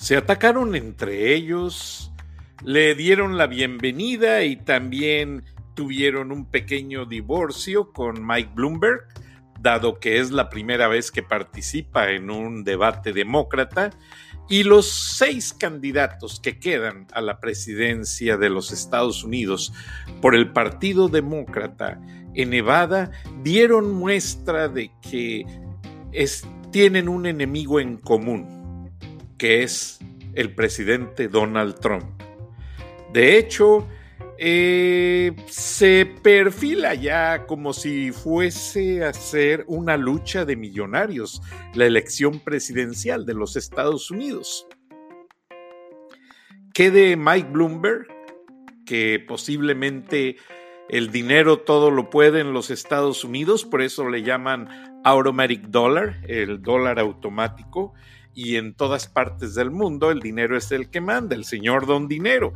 Se atacaron entre ellos, le dieron la bienvenida y también tuvieron un pequeño divorcio con Mike Bloomberg, dado que es la primera vez que participa en un debate demócrata, y los seis candidatos que quedan a la presidencia de los Estados Unidos por el Partido Demócrata en Nevada dieron muestra de que tienen un enemigo en común, que es el presidente Donald Trump. De hecho, eh, se perfila ya como si fuese a ser una lucha de millonarios la elección presidencial de los Estados Unidos. ¿Qué de Mike Bloomberg? Que posiblemente el dinero todo lo puede en los Estados Unidos, por eso le llaman automatic dollar, el dólar automático, y en todas partes del mundo el dinero es el que manda, el señor don dinero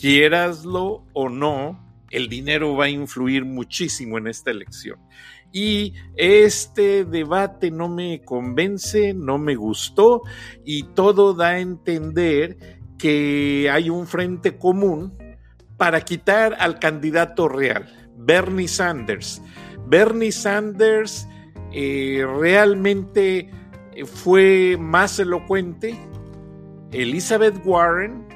quieraslo o no, el dinero va a influir muchísimo en esta elección. Y este debate no me convence, no me gustó y todo da a entender que hay un frente común para quitar al candidato real, Bernie Sanders. Bernie Sanders eh, realmente fue más elocuente. Elizabeth Warren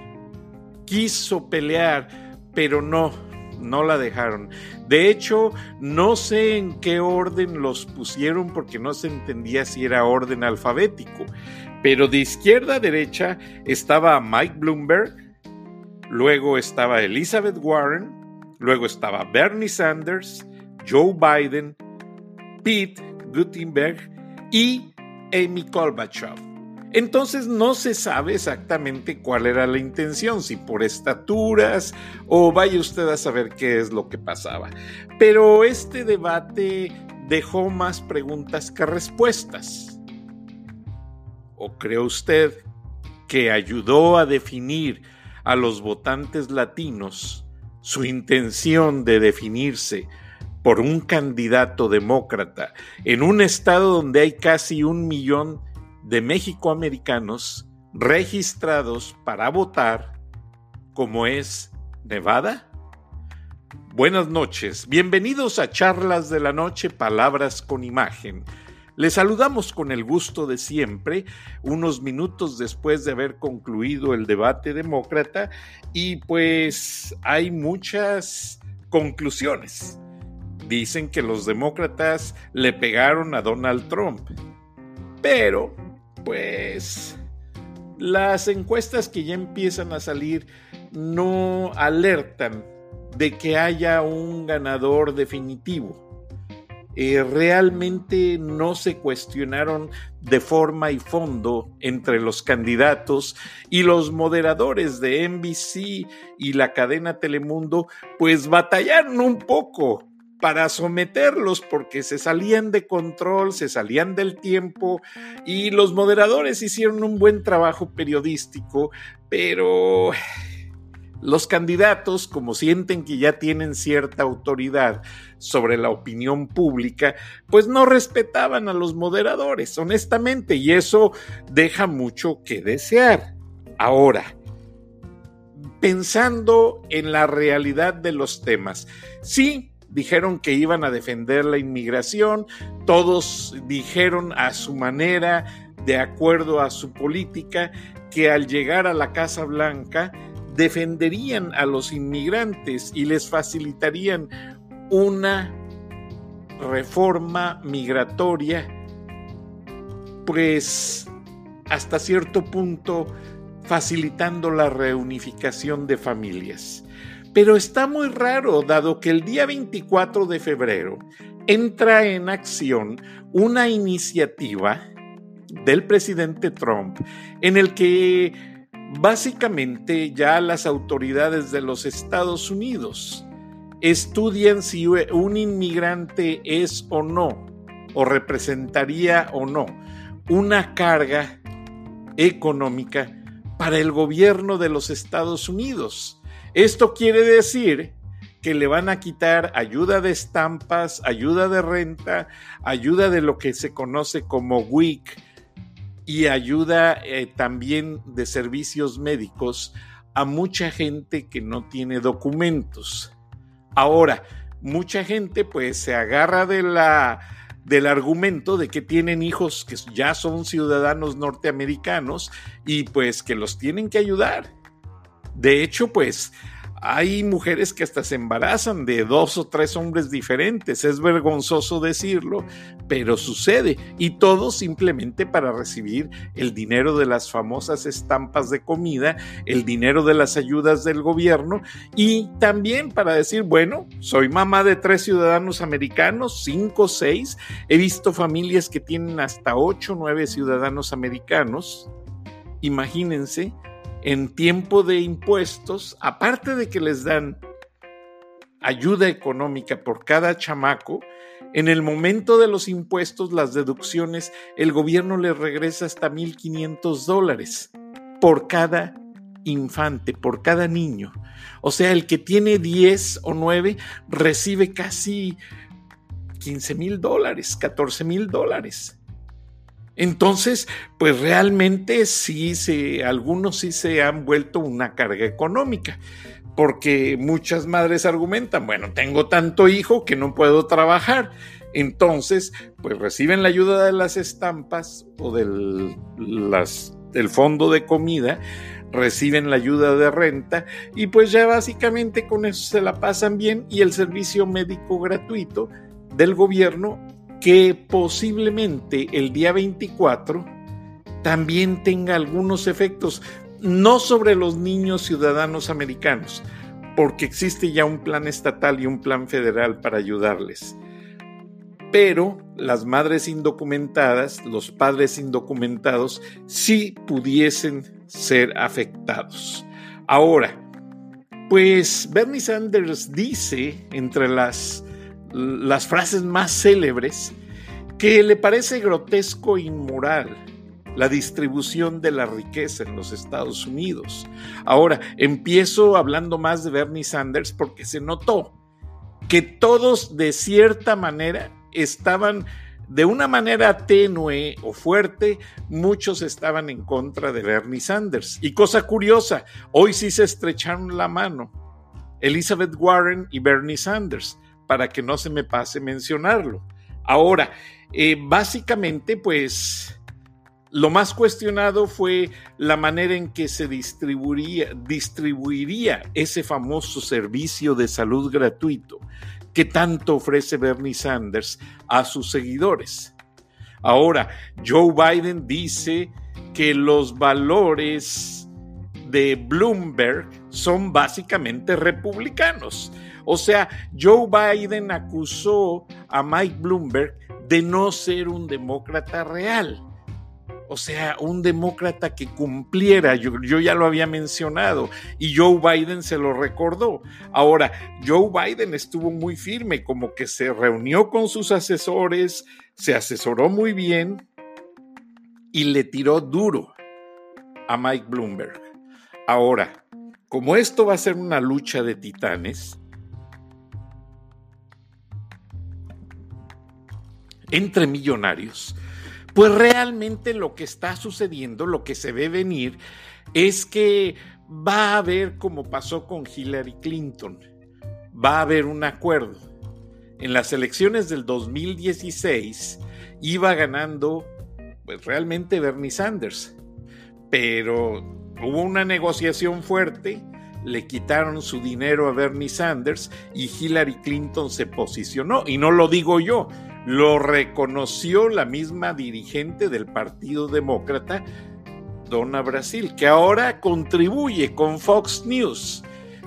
quiso pelear, pero no, no la dejaron. De hecho, no sé en qué orden los pusieron porque no se entendía si era orden alfabético. Pero de izquierda a derecha estaba Mike Bloomberg, luego estaba Elizabeth Warren, luego estaba Bernie Sanders, Joe Biden, Pete Gutenberg y Amy Klobuchar. Entonces no se sabe exactamente cuál era la intención, si por estaturas o vaya usted a saber qué es lo que pasaba. Pero este debate dejó más preguntas que respuestas. ¿O cree usted que ayudó a definir a los votantes latinos su intención de definirse por un candidato demócrata en un estado donde hay casi un millón de México-americanos registrados para votar, como es Nevada? Buenas noches, bienvenidos a Charlas de la Noche, Palabras con Imagen. Les saludamos con el gusto de siempre, unos minutos después de haber concluido el debate demócrata y pues hay muchas conclusiones. Dicen que los demócratas le pegaron a Donald Trump, pero pues las encuestas que ya empiezan a salir no alertan de que haya un ganador definitivo. Eh, realmente no se cuestionaron de forma y fondo entre los candidatos y los moderadores de NBC y la cadena Telemundo, pues batallaron un poco para someterlos porque se salían de control, se salían del tiempo y los moderadores hicieron un buen trabajo periodístico, pero los candidatos, como sienten que ya tienen cierta autoridad sobre la opinión pública, pues no respetaban a los moderadores, honestamente, y eso deja mucho que desear. Ahora, pensando en la realidad de los temas, sí, dijeron que iban a defender la inmigración, todos dijeron a su manera, de acuerdo a su política, que al llegar a la Casa Blanca defenderían a los inmigrantes y les facilitarían una reforma migratoria, pues hasta cierto punto facilitando la reunificación de familias. Pero está muy raro, dado que el día 24 de febrero entra en acción una iniciativa del presidente Trump en el que básicamente ya las autoridades de los Estados Unidos estudian si un inmigrante es o no, o representaría o no, una carga económica para el gobierno de los Estados Unidos. Esto quiere decir que le van a quitar ayuda de estampas, ayuda de renta, ayuda de lo que se conoce como WIC, y ayuda eh, también de servicios médicos a mucha gente que no tiene documentos. Ahora, mucha gente pues se agarra de la, del argumento de que tienen hijos que ya son ciudadanos norteamericanos y pues que los tienen que ayudar. De hecho, pues hay mujeres que hasta se embarazan de dos o tres hombres diferentes. Es vergonzoso decirlo, pero sucede. Y todo simplemente para recibir el dinero de las famosas estampas de comida, el dinero de las ayudas del gobierno y también para decir, bueno, soy mamá de tres ciudadanos americanos, cinco, seis. He visto familias que tienen hasta ocho, nueve ciudadanos americanos. Imagínense en tiempo de impuestos, aparte de que les dan ayuda económica por cada chamaco, en el momento de los impuestos, las deducciones, el gobierno les regresa hasta 1.500 dólares por cada infante, por cada niño. O sea, el que tiene 10 o 9 recibe casi 15 mil dólares, 14 mil dólares. Entonces, pues realmente sí, se, algunos sí se han vuelto una carga económica, porque muchas madres argumentan, bueno, tengo tanto hijo que no puedo trabajar. Entonces, pues reciben la ayuda de las estampas o del, del fondo de comida, reciben la ayuda de renta y pues ya básicamente con eso se la pasan bien y el servicio médico gratuito del gobierno que posiblemente el día 24 también tenga algunos efectos, no sobre los niños ciudadanos americanos, porque existe ya un plan estatal y un plan federal para ayudarles. Pero las madres indocumentadas, los padres indocumentados, sí pudiesen ser afectados. Ahora, pues Bernie Sanders dice entre las las frases más célebres, que le parece grotesco e inmoral la distribución de la riqueza en los Estados Unidos. Ahora, empiezo hablando más de Bernie Sanders porque se notó que todos de cierta manera estaban de una manera tenue o fuerte, muchos estaban en contra de Bernie Sanders. Y cosa curiosa, hoy sí se estrecharon la mano Elizabeth Warren y Bernie Sanders para que no se me pase mencionarlo. Ahora, eh, básicamente, pues lo más cuestionado fue la manera en que se distribuiría, distribuiría ese famoso servicio de salud gratuito que tanto ofrece Bernie Sanders a sus seguidores. Ahora, Joe Biden dice que los valores de Bloomberg son básicamente republicanos. O sea, Joe Biden acusó a Mike Bloomberg de no ser un demócrata real. O sea, un demócrata que cumpliera, yo, ya lo había mencionado, y Joe Biden se lo recordó. Ahora, Joe Biden estuvo muy firme, como que se reunió con sus asesores, se asesoró muy bien y le tiró duro a Mike Bloomberg. Ahora, como esto va a ser una lucha de titanes, entre millonarios, pues realmente lo que está sucediendo, lo que se ve venir, es que va a haber como pasó con Hillary Clinton, va a haber un acuerdo. En las elecciones del 2016 iba ganando pues realmente Bernie Sanders, pero hubo una negociación fuerte, le quitaron su dinero a Bernie Sanders y Hillary Clinton se posicionó, y no lo digo yo, lo reconoció la misma dirigente del Partido Demócrata, Donna Brasil, que ahora contribuye con Fox News.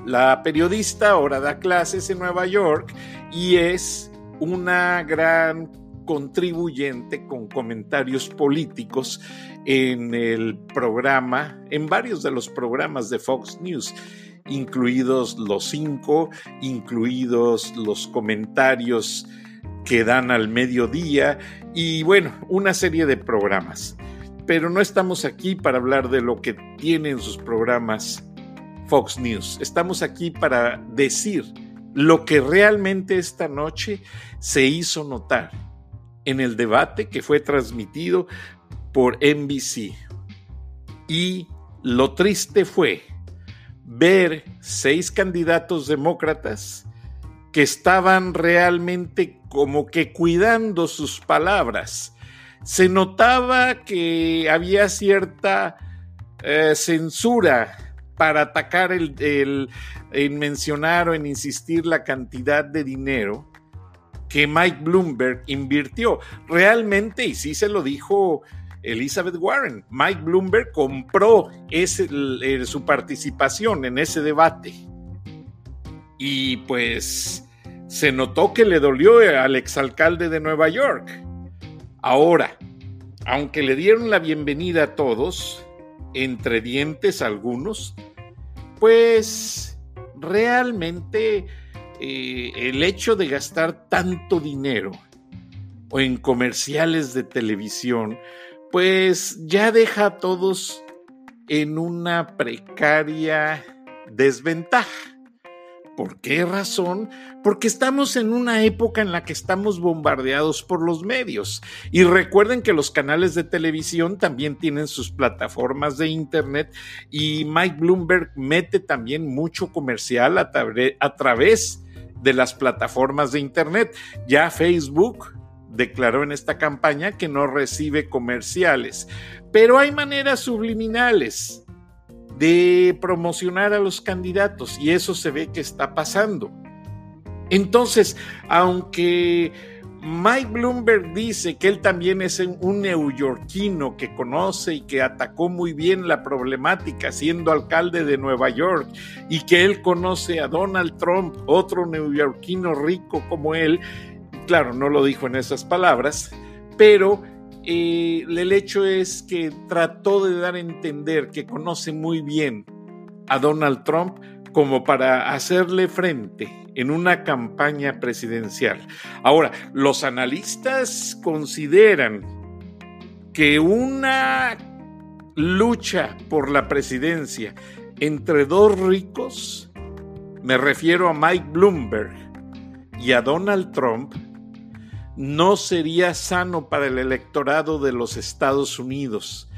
La periodista ahora da clases en Nueva York y es una gran contribuyente con comentarios políticos en el programa, en varios de los programas de Fox News, incluidos los cinco, incluidos los comentarios que dan al mediodía y bueno, una serie de programas. Pero no estamos aquí para hablar de lo que tienen sus programas Fox News. Estamos aquí para decir lo que realmente esta noche se hizo notar en el debate que fue transmitido por NBC. Y lo triste fue ver seis candidatos demócratas que estaban realmente como que cuidando sus palabras. Se notaba que había cierta eh, censura para atacar el, el, en mencionar o en insistir la cantidad de dinero que Mike Bloomberg invirtió. Realmente, y sí se lo dijo Elizabeth Warren, Mike Bloomberg compró ese, su participación en ese debate. Y pues se notó que le dolió al exalcalde de Nueva York. Ahora, aunque le dieron la bienvenida a todos, entre dientes algunos, pues realmente eh, el hecho de gastar tanto dinero o en comerciales de televisión, pues ya deja a todos en una precaria desventaja. ¿Por qué razón? Porque estamos en una época en la que estamos bombardeados por los medios. Y recuerden que los canales de televisión también tienen sus plataformas de Internet y Mike Bloomberg mete también mucho comercial a, través de las plataformas de Internet. Ya Facebook declaró en esta campaña que no recibe comerciales, pero hay maneras subliminales de promocionar a los candidatos y eso se ve que está pasando. Entonces, aunque Mike Bloomberg dice que él también es un neoyorquino que conoce y que atacó muy bien la problemática siendo alcalde de Nueva York y que él conoce a Donald Trump, otro neoyorquino rico como él. Claro, no lo dijo en esas palabras, pero eh, el hecho es que trató de dar a entender que conoce muy bien a Donald Trump como para hacerle frente en una campaña presidencial. Ahora, los analistas consideran que una lucha por la presidencia entre dos ricos, me refiero a Mike Bloomberg y a Donald Trump, no sería sano para el electorado de los Estados Unidos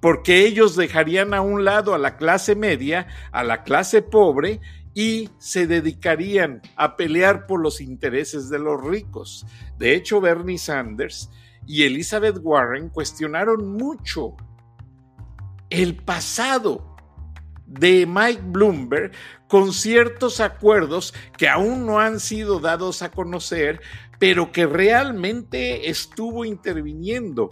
porque ellos dejarían a un lado a la clase media, a la clase pobre, y se dedicarían a pelear por los intereses de los ricos. De hecho, Bernie Sanders y Elizabeth Warren cuestionaron mucho el pasado de Mike Bloomberg con ciertos acuerdos que aún no han sido dados a conocer, pero que realmente estuvo interviniendo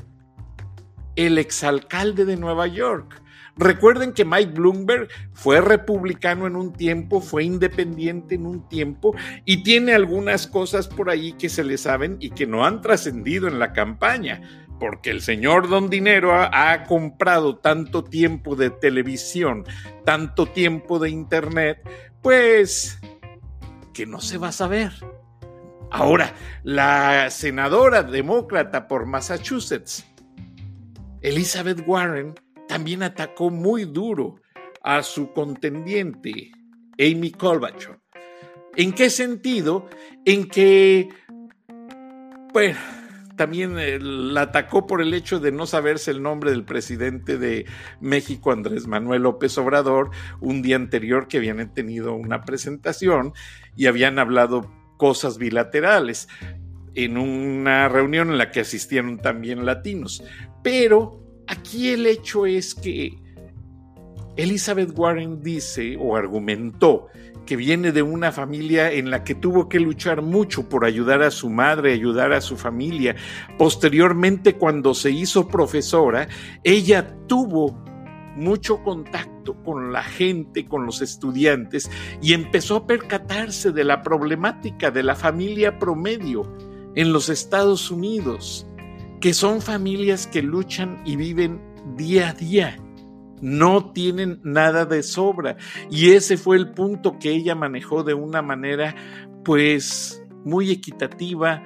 el exalcalde de Nueva York. Recuerden que Mike Bloomberg fue republicano en un tiempo, fue independiente en un tiempo y tiene algunas cosas por ahí que se le saben y que no han trascendido en la campaña, porque el señor Don Dinero ha, ha, comprado tanto tiempo de televisión, tanto tiempo de internet, pues que no se va a saber. Ahora, la senadora demócrata por Massachusetts, Elizabeth Warren también atacó muy duro a su contendiente, Amy Klobuchar. ¿En qué sentido? En que, bueno, también eh, la atacó por el hecho de no saberse el nombre del presidente de México, Andrés Manuel López Obrador, un día anterior que habían tenido una presentación y habían hablado cosas bilaterales en una reunión en la que asistieron también latinos. Pero aquí el hecho es que Elizabeth Warren dice o argumentó que viene de una familia en la que tuvo que luchar mucho por ayudar a su madre, ayudar a su familia. Posteriormente, cuando se hizo profesora, ella tuvo mucho contacto con la gente, con los estudiantes, y empezó a percatarse de la problemática de la familia promedio en los Estados Unidos, que son familias que luchan y viven día a día. No tienen nada de sobra. Y ese fue el punto que ella manejó de una manera, pues, muy equitativa,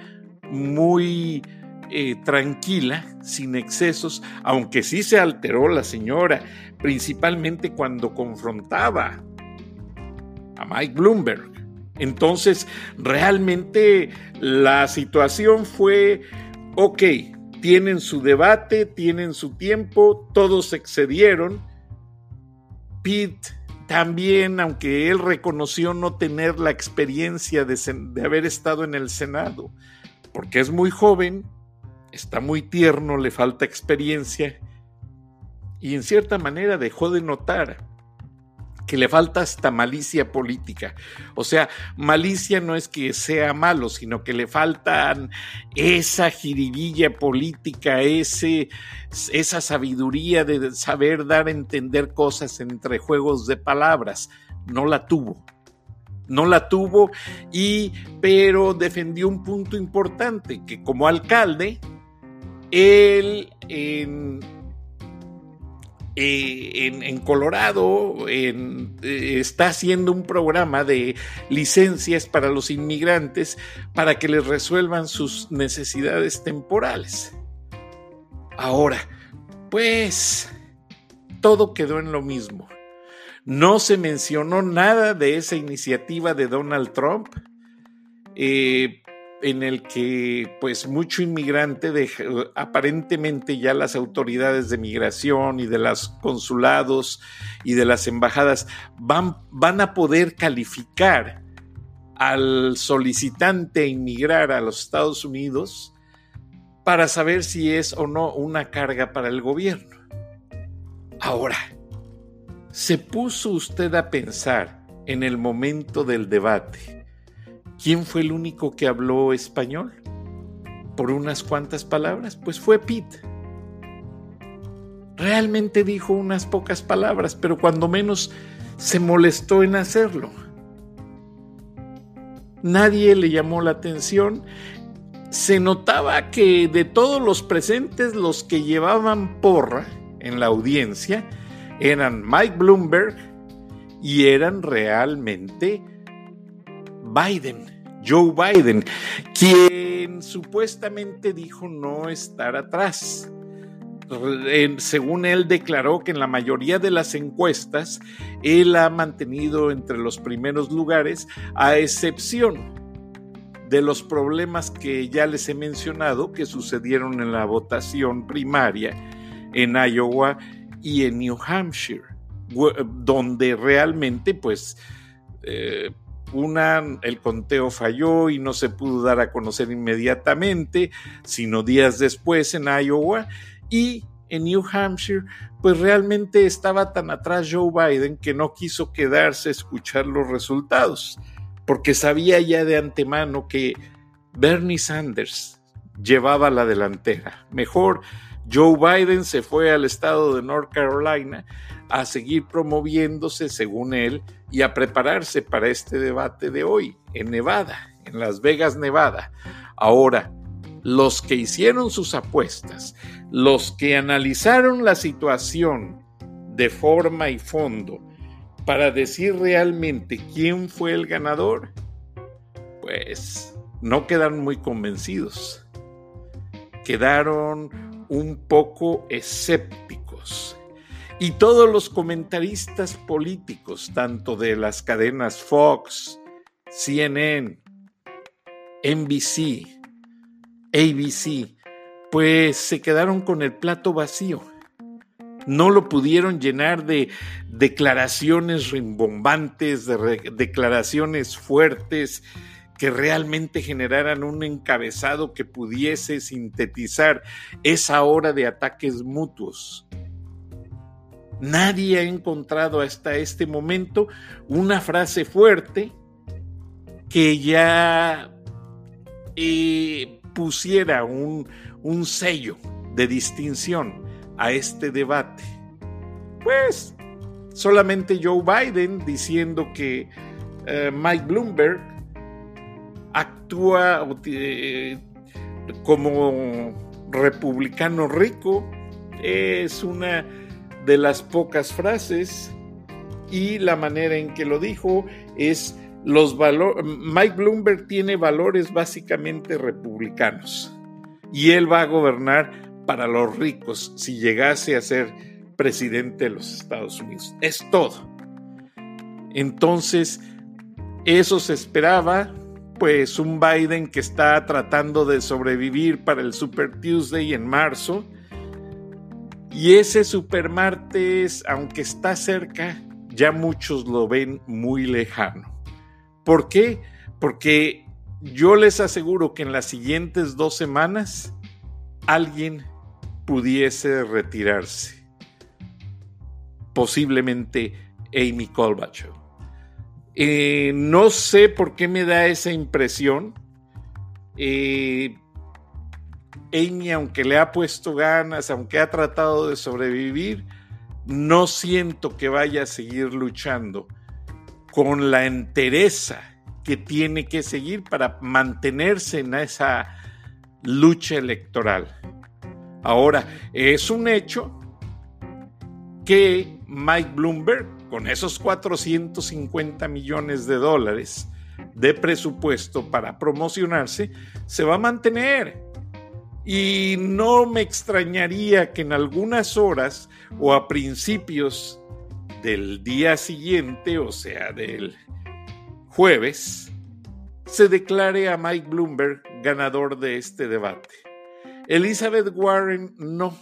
muy eh, tranquila, sin excesos, aunque sí se alteró la señora, principalmente cuando confrontaba a Mike Bloomberg. Entonces, realmente la situación fue, ok, tienen su debate, tienen su tiempo, todos excedieron. Pete también, aunque él reconoció no tener la experiencia de, de, haber estado en el Senado, porque es muy joven, está muy tierno, le falta experiencia, y en cierta manera dejó de notar que le falta hasta malicia política. O sea, malicia no es que sea malo, sino que le faltan esa jiribilla política, ese, esa sabiduría de saber dar a entender cosas entre juegos de palabras. No la tuvo. No la tuvo y pero defendió un punto importante que como alcalde él en eh, Colorado eh, está haciendo un programa de licencias para los inmigrantes para que les resuelvan sus necesidades temporales. Ahora, pues todo quedó en lo mismo. No se mencionó nada de esa iniciativa de Donald Trump. Eh, en el que pues mucho inmigrante aparentemente ya las autoridades de migración y de los consulados y de las embajadas van, van a poder calificar al solicitante inmigrar a los Estados Unidos para saber si es o no una carga para el gobierno. Ahora, ¿se puso usted a pensar en el momento del debate? ¿Quién fue el único que habló español? Por unas cuantas palabras, pues fue Pete. Realmente dijo unas pocas palabras, pero cuando menos se molestó en hacerlo. Nadie le llamó la atención. Se notaba que de todos los presentes, los que llevaban porra en la audiencia eran Mike Bloomberg y eran realmente Biden, Joe Biden, quien supuestamente dijo no estar atrás. Según él declaró que en la mayoría de las encuestas él ha mantenido entre los primeros lugares, a excepción de los problemas que ya les he mencionado que sucedieron en la votación primaria en Iowa y en New Hampshire, donde realmente pues eh, una, el conteo falló y no se pudo dar a conocer inmediatamente, sino días después en Iowa y en New Hampshire, pues realmente estaba tan atrás Joe Biden que no quiso quedarse a escuchar los resultados, porque sabía ya de antemano que Bernie Sanders llevaba la delantera. Mejor Joe Biden se fue al estado de North Carolina a seguir promoviéndose, según él, y a prepararse para este debate de hoy en Nevada, en Las Vegas, Nevada. Ahora, los que hicieron sus apuestas, los que analizaron la situación de forma y fondo para decir realmente quién fue el ganador, pues no quedaron muy convencidos. Quedaron un poco escépticos y todos los comentaristas políticos, tanto de las cadenas Fox, CNN, NBC, ABC, pues se quedaron con el plato vacío. No lo pudieron llenar de declaraciones rimbombantes, de declaraciones fuertes que realmente generaran un encabezado que pudiese sintetizar esa hora de ataques mutuos Nadie ha encontrado hasta este momento una frase fuerte que ya eh, pusiera un, sello de distinción a este debate. Pues solamente Joe Biden diciendo que eh, Mike Bloomberg actúa eh, como republicano rico, es una de las pocas frases y la manera en que lo dijo es los valores, Mike Bloomberg tiene valores básicamente republicanos y él va a gobernar para los ricos si llegase a ser presidente de los Estados Unidos. Es todo. Entonces, eso se esperaba, pues un Biden que está tratando de sobrevivir para el Super Tuesday en marzo. Y ese Super Martes, aunque está cerca, ya muchos lo ven muy lejano. ¿Por qué? Porque yo les aseguro que en las siguientes dos semanas alguien pudiese retirarse. Posiblemente Amy Colbacho. Eh, no sé por qué me da esa impresión. Eh, Amy, aunque le ha puesto ganas, aunque ha tratado de sobrevivir, no siento que vaya a seguir luchando con la entereza que tiene que seguir para mantenerse en esa lucha electoral. Ahora, es un hecho que Mike Bloomberg con esos 450 millones de dólares de presupuesto para promocionarse, se va a mantener. Y no me extrañaría que en algunas horas o a principios del día siguiente, o sea, del jueves, se declare a Mike Bloomberg ganador de este debate. Elizabeth Warren no,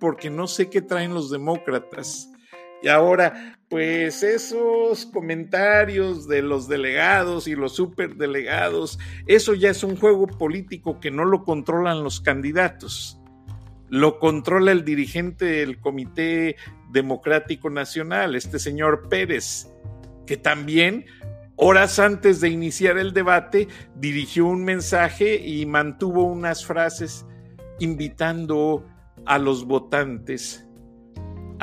porque no sé qué traen los demócratas. Y ahora pues esos comentarios de los delegados y los superdelegados, eso ya es un juego político que no lo controlan los candidatos. Lo controla el dirigente del Comité Democrático Nacional, este señor Pérez, que también horas antes de iniciar el debate dirigió un mensaje y mantuvo unas frases invitando a los votantes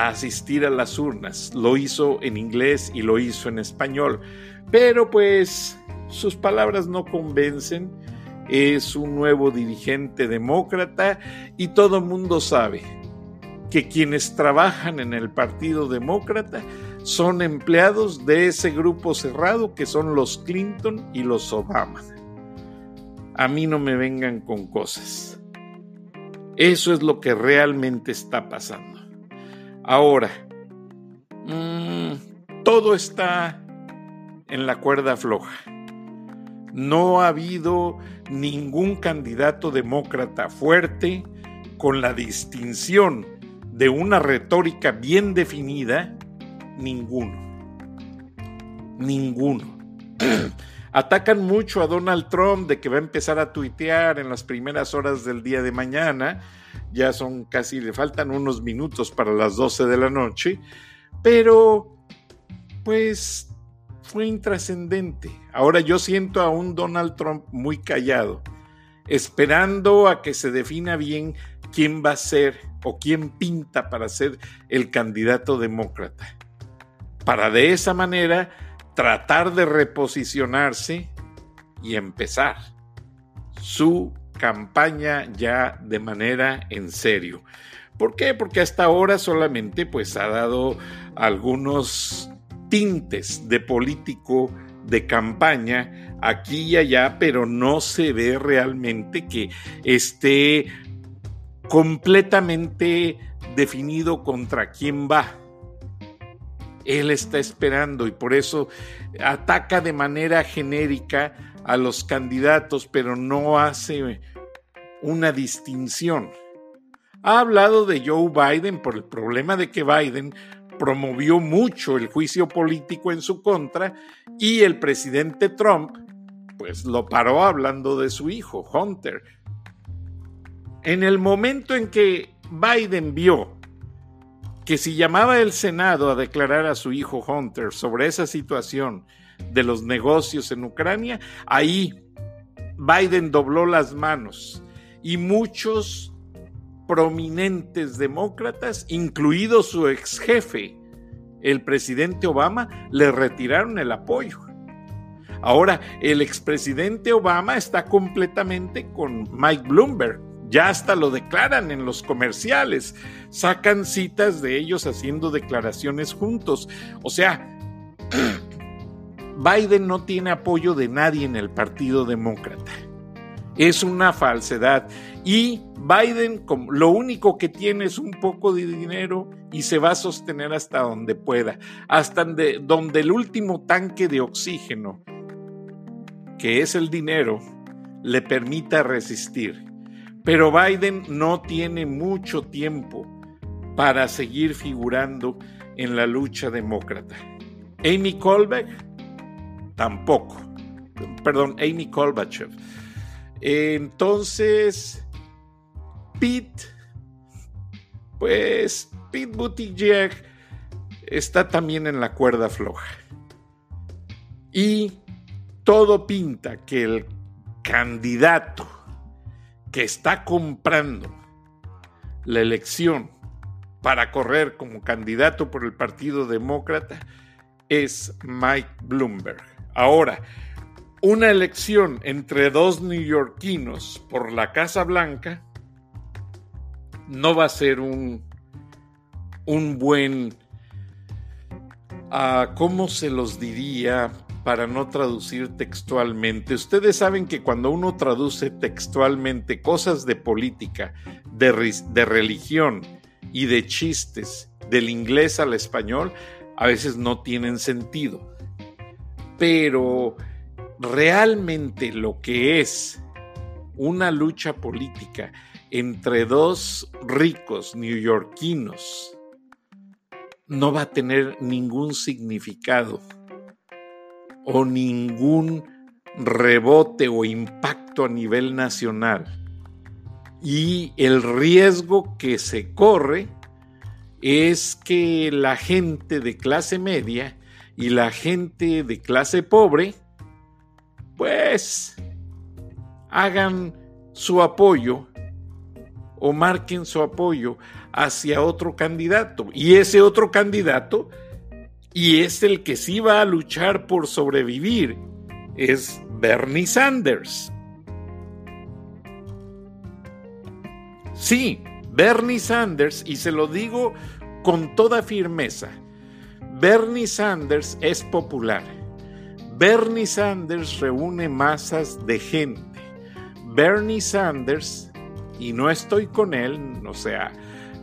asistir a las urnas. Lo hizo en inglés y lo hizo en español. Pero pues sus palabras no convencen. Es un nuevo dirigente demócrata y todo mundo sabe que quienes trabajan en el Partido Demócrata son empleados de ese grupo cerrado que son los Clinton y los Obama. A mí no me vengan con cosas. Eso es lo que realmente está pasando. Ahora, mm, todo está en la cuerda floja. No ha habido ningún candidato demócrata fuerte con la distinción de una retórica bien definida, ninguno. Ninguno. Atacan mucho a Donald Trump de que va a empezar a tuitear en las primeras horas del día de mañana ya son casi, le faltan unos minutos para las 12 de la noche, pero pues fue intrascendente. Ahora yo siento a un Donald Trump muy callado, esperando a que se defina bien quién va a ser o quién pinta para ser el candidato demócrata. Para de esa manera tratar de reposicionarse y empezar su campaña ya de manera en serio. ¿Por qué? Porque hasta ahora solamente pues ha dado algunos tintes de político de campaña aquí y allá, pero no se ve realmente que esté completamente definido contra quién va. Él está esperando y por eso ataca de manera genérica a los candidatos, pero no hace una distinción. Ha hablado de Joe Biden por el problema de que Biden promovió mucho el juicio político en su contra y el presidente Trump pues lo paró hablando de su hijo, Hunter. En el momento en que Biden vio que si llamaba el Senado a declarar a su hijo Hunter sobre esa situación de los negocios en Ucrania, ahí Biden dobló las manos y muchos prominentes demócratas, incluido su ex jefe, el presidente Obama, le retiraron el apoyo. Ahora, el expresidente Obama está completamente con Mike Bloomberg. Ya hasta lo declaran en los comerciales. Sacan citas de ellos haciendo declaraciones juntos. O sea, Biden no tiene apoyo de nadie en el Partido Demócrata es una falsedad. Y Biden lo único que tiene es un poco de dinero y se va a sostener hasta donde pueda, hasta donde el último tanque de oxígeno que es el dinero, le permita resistir. Pero Biden no tiene mucho tiempo para seguir figurando en la lucha demócrata. Amy Colbeck tampoco. Perdón, Amy Kolbachev. Entonces, Pete, pues Pete Buttigieg está también en la cuerda floja. Y todo pinta que el candidato que está comprando la elección para correr como candidato por el Partido Demócrata es Mike Bloomberg. Ahora, una elección entre dos neoyorquinos por la Casa Blanca no va a ser un, un buen, uh, ¿cómo se los diría? para no traducir textualmente. Ustedes saben que cuando uno traduce textualmente cosas de política, de, de, religión y de chistes del inglés al español, a veces no tienen sentido. Pero realmente lo que es una lucha política entre dos ricos neoyorquinos no va a tener ningún significado o ningún rebote o impacto a nivel nacional. Y el riesgo que se corre es que la gente de clase media y la gente de clase pobre, pues, hagan su apoyo o marquen su apoyo hacia otro candidato. Y ese otro candidato y es el que sí va a luchar por sobrevivir, es Bernie Sanders. Sí, Bernie Sanders, y se lo digo con toda firmeza, Bernie Sanders es popular. Bernie Sanders reúne masas de gente. Bernie Sanders, y no estoy con él, o sea,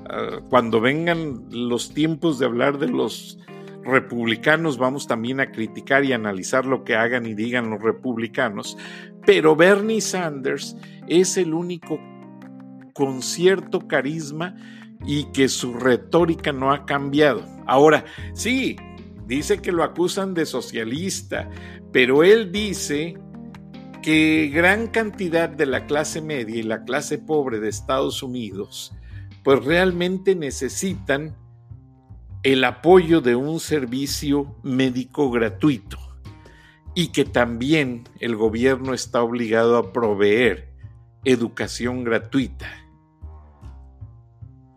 ah, cuando vengan los tiempos de hablar de los republicanos vamos también a criticar y analizar lo que hagan y digan los republicanos, pero Bernie Sanders es el único con cierto carisma y que su retórica no ha cambiado. Ahora, sí, dice que lo acusan de socialista, pero él dice que gran cantidad de la clase media y la clase pobre de Estados Unidos pues realmente necesitan el apoyo de un servicio médico gratuito y que también el gobierno está obligado a proveer educación gratuita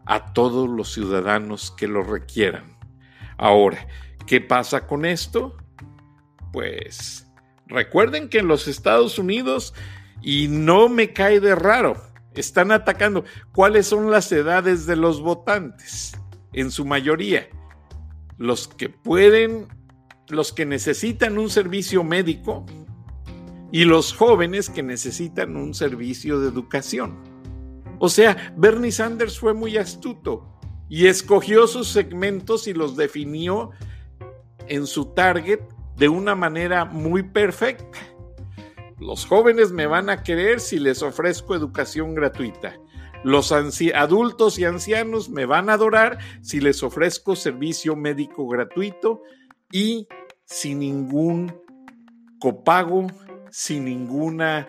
a todos los ciudadanos que lo requieran. Ahora, ¿qué pasa con esto? Pues recuerden que en los Estados Unidos, y no me cae de raro, están atacando cuáles son las edades de los votantes, en su mayoría los que pueden, los que necesitan un servicio médico y los jóvenes que necesitan un servicio de educación. O sea, Bernie Sanders fue muy astuto y escogió sus segmentos y los definió en su target de una manera muy perfecta. Los jóvenes me van a querer si les ofrezco educación gratuita. Los adultos y ancianos me van a adorar si les ofrezco servicio médico gratuito y sin ningún copago, sin ninguna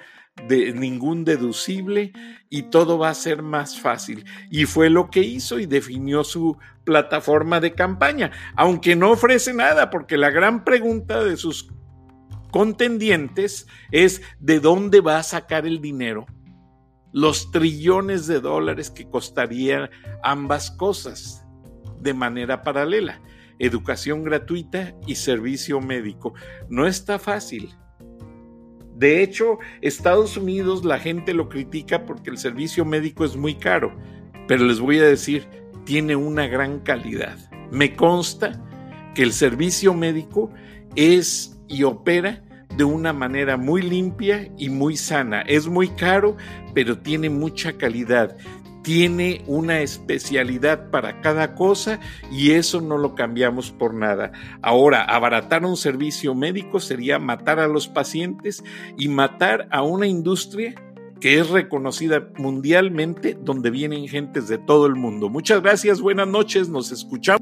de ningún deducible y todo va a ser más fácil. Y fue lo que hizo y definió su plataforma de campaña, aunque no ofrece nada, porque la gran pregunta de sus contendientes es de dónde va a sacar el dinero los trillones de dólares que costarían ambas cosas de manera paralela, educación gratuita y servicio médico. No está fácil. De hecho, Estados Unidos la gente lo critica porque el servicio médico es muy caro, pero les voy a decir, tiene una gran calidad. Me consta que el servicio médico es y opera de una manera muy limpia y muy sana. Es muy caro, pero tiene mucha calidad. Tiene una especialidad para cada cosa y eso no lo cambiamos por nada. Ahora, abaratar un servicio médico sería matar a los pacientes y matar a una industria que es reconocida mundialmente, donde vienen gentes de todo el mundo. Muchas gracias, buenas noches, nos escuchamos.